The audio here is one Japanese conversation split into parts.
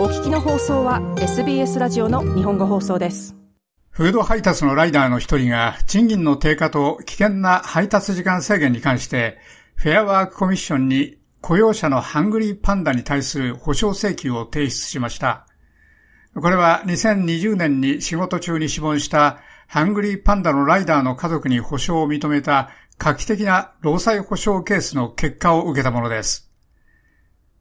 お聞きの放送は SBS ラジオの日本語放送です。フード配達のライダーの一人が賃金の低下と危険な配達時間制限に関してフェアワークコミッションに雇用者のハングリーパンダに対する保証請求を提出しました。これは2020年に仕事中に死亡したハングリーパンダのライダーの家族に保証を認めた画期的な労災保障ケースの結果を受けたものです。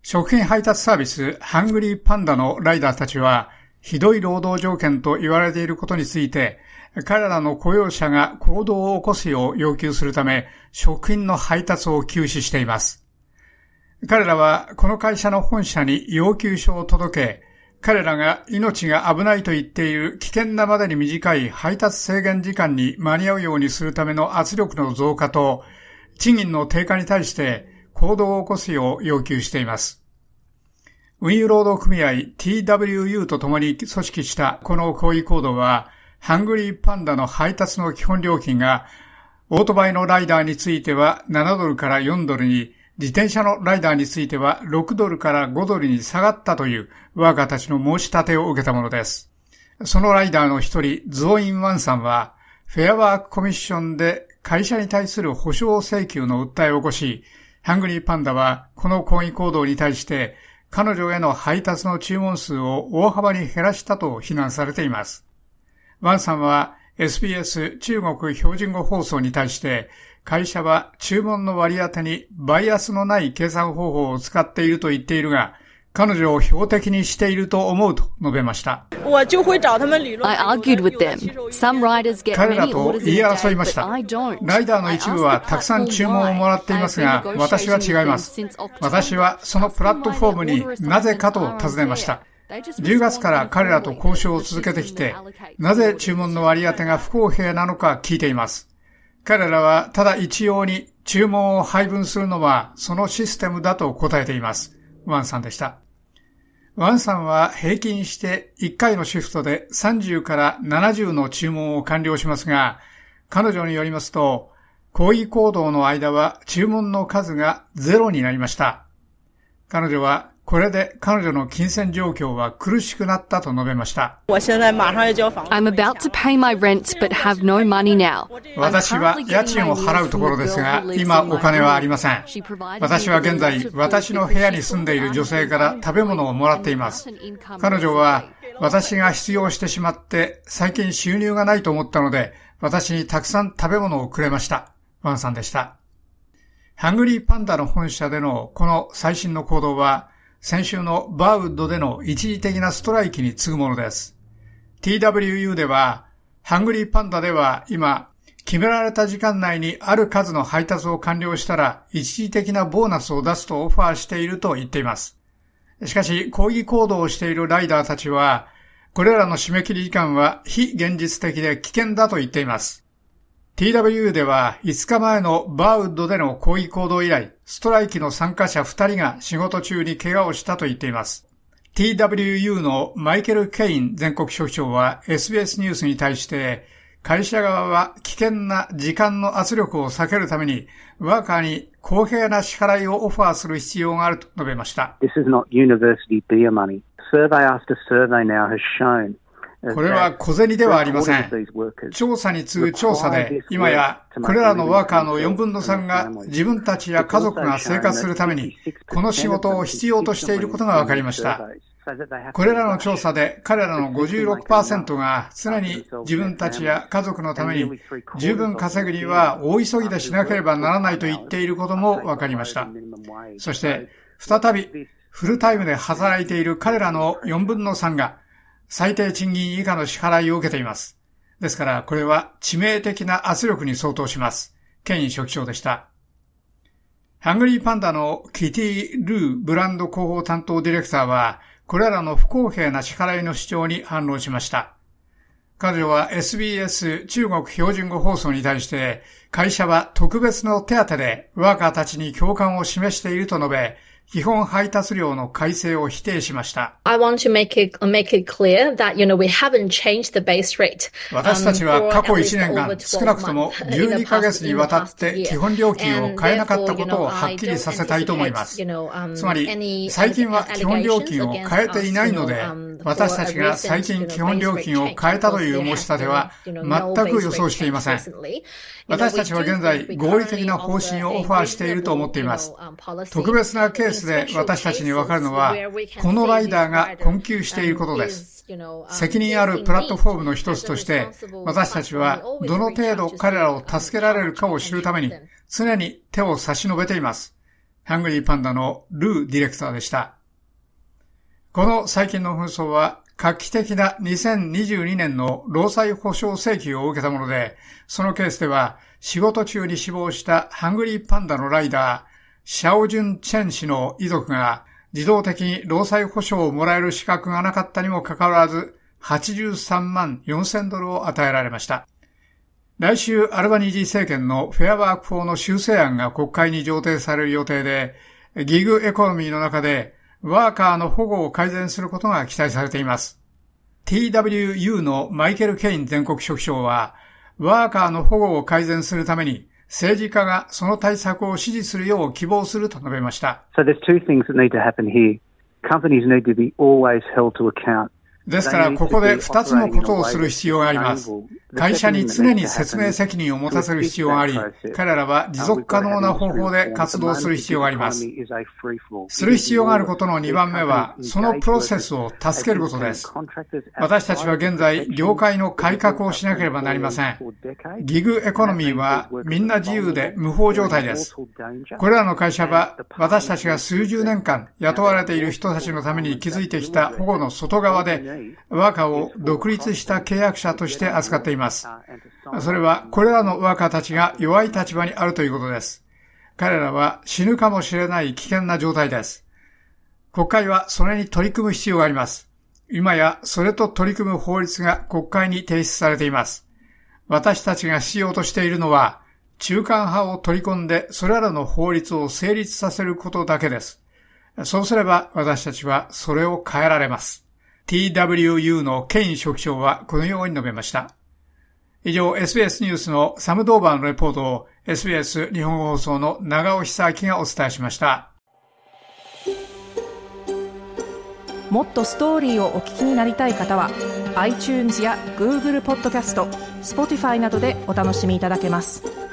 食品配達サービスハングリーパンダのライダーたちは、ひどい労働条件と言われていることについて、彼らの雇用者が行動を起こすよう要求するため、食品の配達を休止しています。彼らはこの会社の本社に要求書を届け、彼らが命が危ないと言っている危険なまでに短い配達制限時間に間に合うようにするための圧力の増加と、賃金の低下に対して行動を起こすよう要求しています。運輸労働組合 TWU と共に組織したこの抗議行動は、ハングリーパンダの配達の基本料金が、オートバイのライダーについては7ドルから4ドルに、自転車のライダーについては6ドルから5ドルに下がったというワーカーたちの申し立てを受けたものです。そのライダーの一人、ズオイン・ワンさんは、フェアワークコミッションで会社に対する保証請求の訴えを起こし、ハングリーパンダはこの抗議行動に対して彼女への配達の注文数を大幅に減らしたと非難されています。ワンさんは SBS 中国標準語放送に対して会社は注文の割り当てにバイアスのない計算方法を使っていると言っているが、彼女を標的にしていると思うと述べました。彼らと言い争いました。ライダーの一部はたくさん注文をもらっていますが、私は違います。私はそのプラットフォームになぜかと尋ねました。10月から彼らと交渉を続けてきて、なぜ注文の割り当てが不公平なのか聞いています。彼らはただ一様に注文を配分するのはそのシステムだと答えています。ワンさんでした。ワンさんは平均して1回のシフトで30から70の注文を完了しますが、彼女によりますと、抗議行動の間は注文の数がゼロになりました。彼女はこれで彼女の金銭状況は苦しくなったと述べました。私は家賃を払うところですが、今お金はありません。私は現在、私の部屋に住んでいる女性から食べ物をもらっています。彼女は、私が必要してしまって、最近収入がないと思ったので、私にたくさん食べ物をくれました。ワンさんでした。ハングリーパンダの本社でのこの最新の行動は、先週のバーウッドでの一時的なストライキに次ぐものです。TWU では、ハングリーパンダでは今、決められた時間内にある数の配達を完了したら一時的なボーナスを出すとオファーしていると言っています。しかし、抗議行動をしているライダーたちは、これらの締め切り時間は非現実的で危険だと言っています。TWU では5日前のバーウッドでの抗議行動以来、ストライキの参加者2人が仕事中に怪我をしたと言っています。TWU のマイケル・ケイン全国書記長は SBS ニュースに対して、会社側は危険な時間の圧力を避けるために、ワーカーに公平な支払いをオファーする必要があると述べました。This is not university beer money. Survey after survey now has shown これは小銭ではありません。調査に次ぐ調査で、今やこれらのワーカーの4分の3が自分たちや家族が生活するために、この仕事を必要としていることが分かりました。これらの調査で彼らの56%が常に自分たちや家族のために十分稼ぐには大急ぎでしなければならないと言っていることも分かりました。そして再びフルタイムで働いている彼らの4分の3が最低賃金以下の支払いを受けています。ですから、これは致命的な圧力に相当します。ケイン書記長でした。ハングリーパンダのキティ・ルーブランド広報担当ディレクターは、これらの不公平な支払いの主張に反論しました。彼女は SBS 中国標準語放送に対して、会社は特別の手当でワーカーたちに共感を示していると述べ、基本配達料の改正を否定しました。私たちは過去1年間、少なくとも12ヶ月にわたって基本料金を変えなかったことをはっきりさせたいと思います。つまり、最近は基本料金を変えていないので、私たちが最近基本料金を変えたという申し立ては全く予想していません。私たちは現在合理的な方針をオファーしていると思っています。特別なケースで私たちにわかるのは、このライダーが困窮していることです。責任あるプラットフォームの一つとして、私たちはどの程度彼らを助けられるかを知るために、常に手を差し伸べています。ハングリーパンダのルーディレクターでした。この最近の紛争は画期的な2022年の労災保障請求を受けたもので、そのケースでは仕事中に死亡したハングリーパンダのライダー、シャオジュン・チェン氏の遺族が自動的に労災保障をもらえる資格がなかったにもかかわらず、83万4000ドルを与えられました。来週、アルバニージー政権のフェアワーク法の修正案が国会に上呈される予定で、ギグエコノミーの中でワーカーの保護を改善することが期待されています。TWU のマイケル・ケイン全国職長は、ワーカーの保護を改善するために、政治家がその対策を支持するよう希望すると述べました。So ですから、ここで二つのことをする必要があります。会社に常に説明責任を持たせる必要があり、彼らは持続可能な方法で活動する必要があります。する必要があることの2番目は、そのプロセスを助けることです。私たちは現在、業界の改革をしなければなりません。ギグエコノミーはみんな自由で無法状態です。これらの会社は、私たちが数十年間雇われている人たちのために築いてきた保護の外側で、ワーカーを独立した契約者として扱っています。それはこれらのワーカーたちが弱い立場にあるということです。彼らは死ぬかもしれない危険な状態です。国会はそれに取り組む必要があります。今やそれと取り組む法律が国会に提出されています。私たちが必要としているのは、中間派を取り込んでそれらの法律を成立させることだけです。そうすれば私たちはそれを変えられます。TWU のケイン職長はこのように述べました。以上、SBS ニュースのサムドーバーのレポートを SBS 日本放送の長尾久明がお伝えしました。もっとストーリーをお聞きになりたい方は iTunes や Google ポッドキャスト Spotify などでお楽しみいただけます。